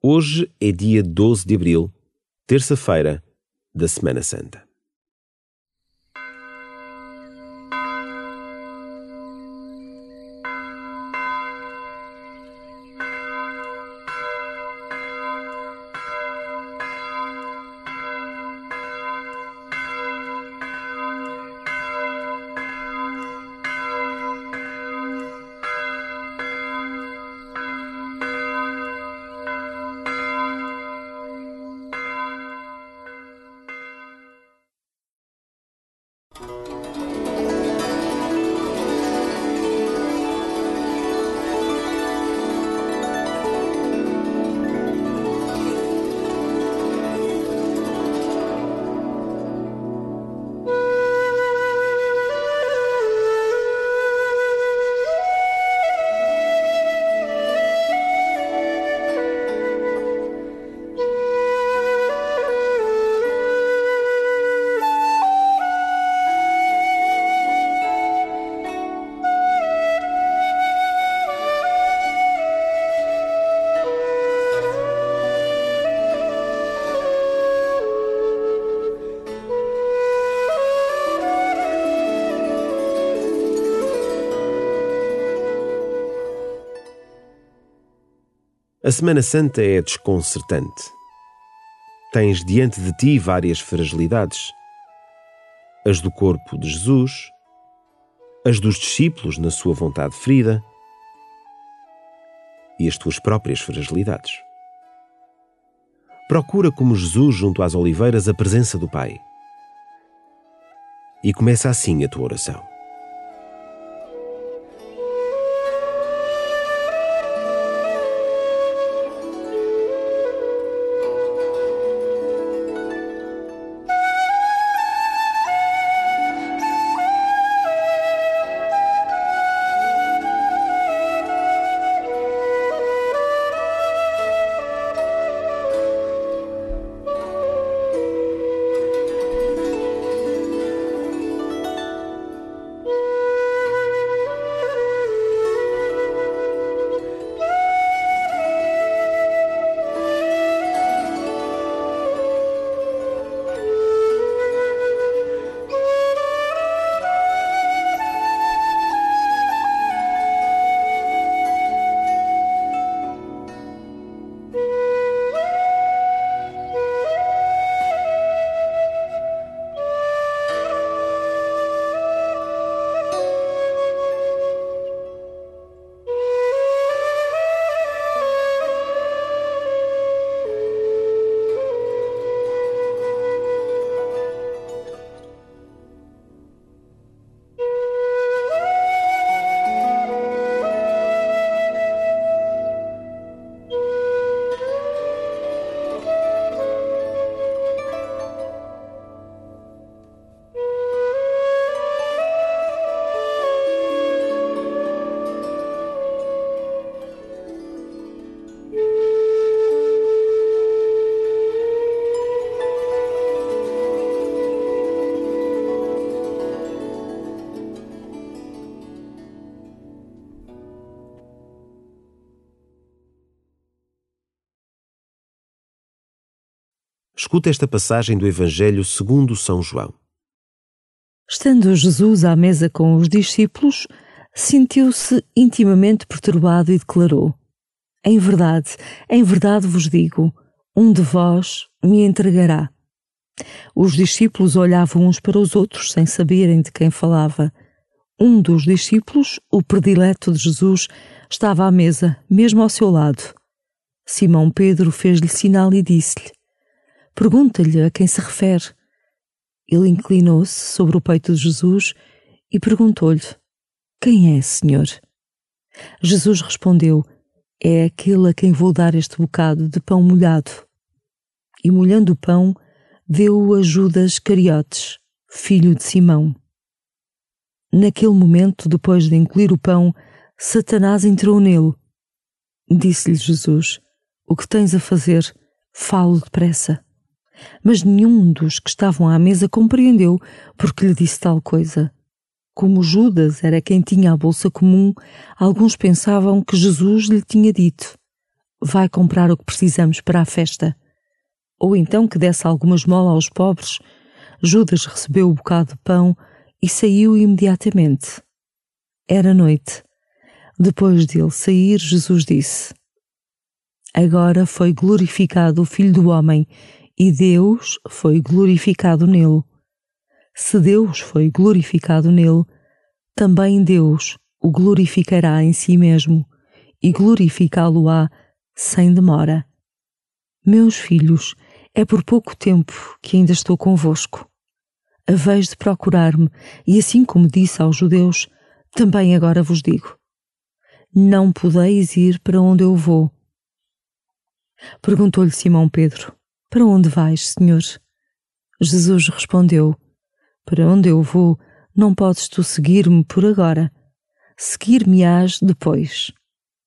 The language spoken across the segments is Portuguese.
Hoje é dia 12 de abril, terça-feira da Semana Santa. A Semana Santa é desconcertante. Tens diante de ti várias fragilidades: as do corpo de Jesus, as dos discípulos na sua vontade ferida e as tuas próprias fragilidades. Procura, como Jesus, junto às oliveiras, a presença do Pai. E começa assim a tua oração. Escuta esta passagem do Evangelho segundo São João. Estando Jesus à mesa com os discípulos, sentiu-se intimamente perturbado e declarou: Em verdade, em verdade vos digo, um de vós me entregará. Os discípulos olhavam uns para os outros sem saberem de quem falava. Um dos discípulos, o predileto de Jesus, estava à mesa, mesmo ao seu lado. Simão Pedro fez-lhe sinal e disse-lhe: Pergunta-lhe a quem se refere. Ele inclinou-se sobre o peito de Jesus e perguntou-lhe: Quem é, Senhor? Jesus respondeu: É aquele a quem vou dar este bocado de pão molhado. E molhando o pão, deu-o a Judas Cariotes, filho de Simão. Naquele momento, depois de engolir o pão, Satanás entrou nele. Disse-lhe Jesus: O que tens a fazer? Falo depressa mas nenhum dos que estavam à mesa compreendeu porque lhe disse tal coisa. Como Judas era quem tinha a bolsa comum, alguns pensavam que Jesus lhe tinha dito: vai comprar o que precisamos para a festa. Ou então que desse alguma esmola aos pobres. Judas recebeu o bocado de pão e saiu imediatamente. Era noite. Depois dele sair, Jesus disse: Agora foi glorificado o Filho do Homem e Deus foi glorificado nele. Se Deus foi glorificado nele, também Deus o glorificará em si mesmo e glorificá-lo-á sem demora. Meus filhos, é por pouco tempo que ainda estou convosco. Haveis de procurar-me, e assim como disse aos judeus, também agora vos digo: Não podeis ir para onde eu vou. Perguntou-lhe Simão Pedro: Para onde vais, Senhor? Jesus respondeu: Para onde eu vou, não podes tu seguir-me por agora. Seguir-me-ás depois.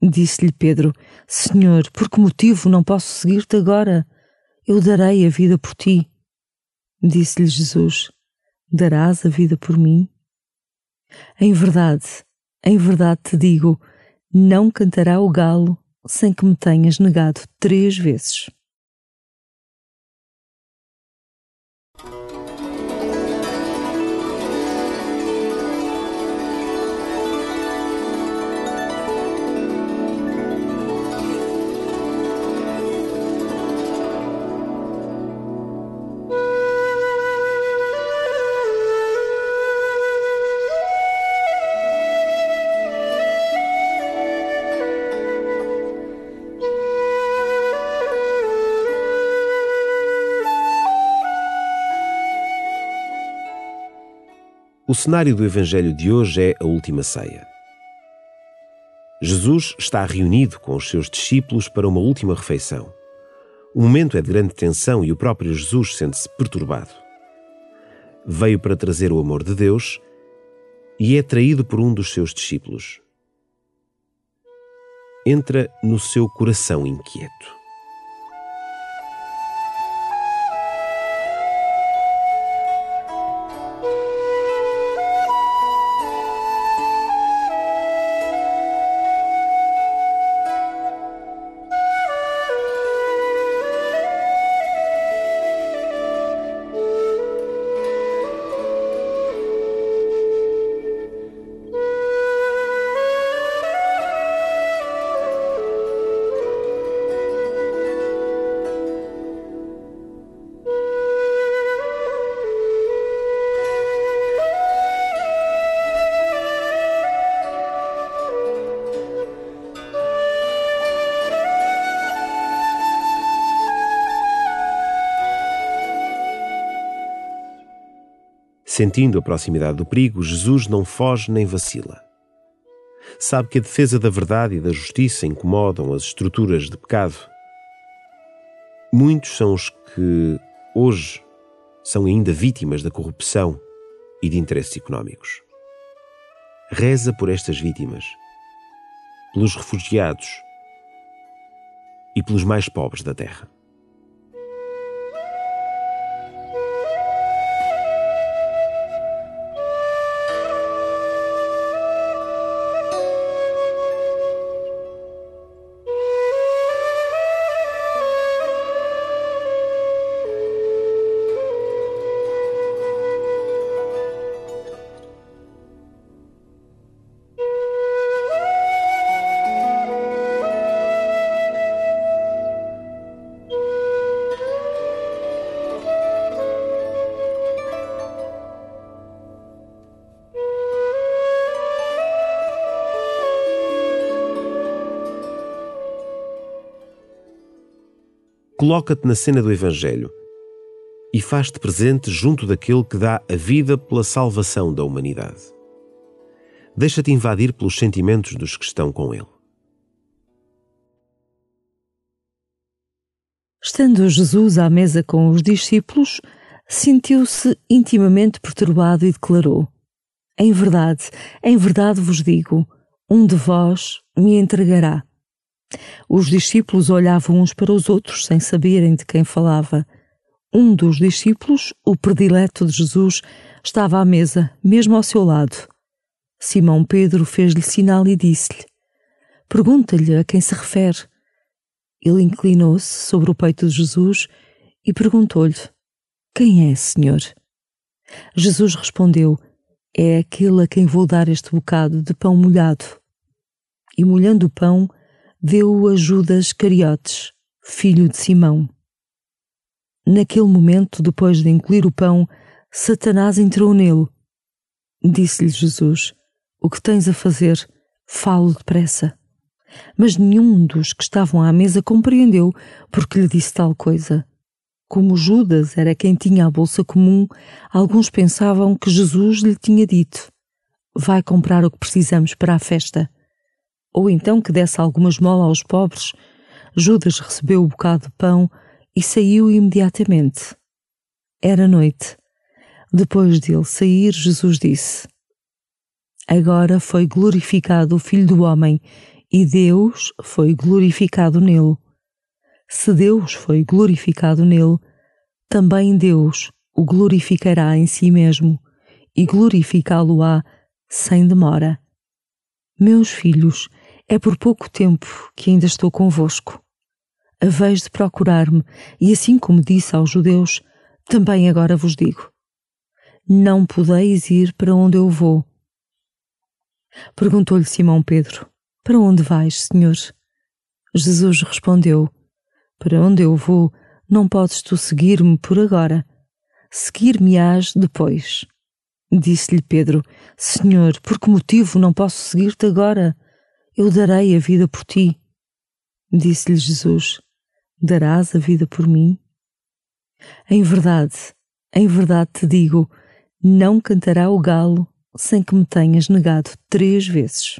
Disse-lhe Pedro: Senhor, por que motivo não posso seguir-te agora? Eu darei a vida por ti. Disse-lhe Jesus: Darás a vida por mim? Em verdade, em verdade te digo, não cantará o galo sem que me tenhas negado três vezes. O cenário do Evangelho de hoje é a última ceia. Jesus está reunido com os seus discípulos para uma última refeição. O momento é de grande tensão e o próprio Jesus sente-se perturbado. Veio para trazer o amor de Deus e é traído por um dos seus discípulos. Entra no seu coração inquieto. Sentindo a proximidade do perigo, Jesus não foge nem vacila. Sabe que a defesa da verdade e da justiça incomodam as estruturas de pecado. Muitos são os que, hoje, são ainda vítimas da corrupção e de interesses económicos. Reza por estas vítimas, pelos refugiados e pelos mais pobres da terra. Coloca-te na cena do Evangelho e faz-te presente junto daquele que dá a vida pela salvação da humanidade. Deixa-te invadir pelos sentimentos dos que estão com ele. Estando Jesus à mesa com os discípulos, sentiu-se intimamente perturbado e declarou: Em verdade, em verdade vos digo, um de vós me entregará. Os discípulos olhavam uns para os outros sem saberem de quem falava. Um dos discípulos, o predileto de Jesus, estava à mesa, mesmo ao seu lado. Simão Pedro fez-lhe sinal e disse-lhe: Pergunta-lhe a quem se refere. Ele inclinou-se sobre o peito de Jesus e perguntou-lhe: Quem é, Senhor? Jesus respondeu: É aquele a quem vou dar este bocado de pão molhado. E molhando o pão, deu-o a Judas Cariotes, filho de Simão. Naquele momento, depois de engolir o pão, Satanás entrou nele. Disse-lhe Jesus: O que tens a fazer? Falo depressa. Mas nenhum dos que estavam à mesa compreendeu porque lhe disse tal coisa. Como Judas era quem tinha a bolsa comum, alguns pensavam que Jesus lhe tinha dito: Vai comprar o que precisamos para a festa. Ou então que desse alguma esmola aos pobres. Judas recebeu o bocado de pão e saiu imediatamente. Era noite. Depois dele sair, Jesus disse: Agora foi glorificado o Filho do Homem e Deus foi glorificado nele. Se Deus foi glorificado nele, também Deus o glorificará em si mesmo e glorificá-lo-á sem demora. Meus filhos, é por pouco tempo que ainda estou convosco. Haveis de procurar-me, e assim como disse aos judeus, também agora vos digo: Não podeis ir para onde eu vou. Perguntou-lhe Simão Pedro: para onde vais, Senhor? Jesus respondeu: Para onde eu vou, não podes tu seguir-me por agora. Seguir-me-ás depois. Disse-lhe Pedro: Senhor, por que motivo não posso seguir-te agora? Eu darei a vida por ti. Disse-lhe Jesus: Darás a vida por mim? Em verdade, em verdade te digo, não cantará o galo sem que me tenhas negado três vezes.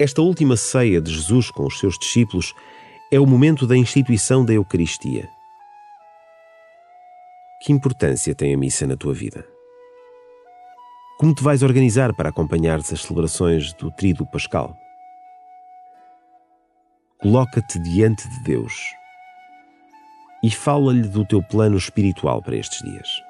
Esta última ceia de Jesus com os seus discípulos é o momento da instituição da Eucaristia. Que importância tem a missa na tua vida? Como te vais organizar para acompanhares as celebrações do Tríduo Pascal? Coloca-te diante de Deus e fala-lhe do teu plano espiritual para estes dias.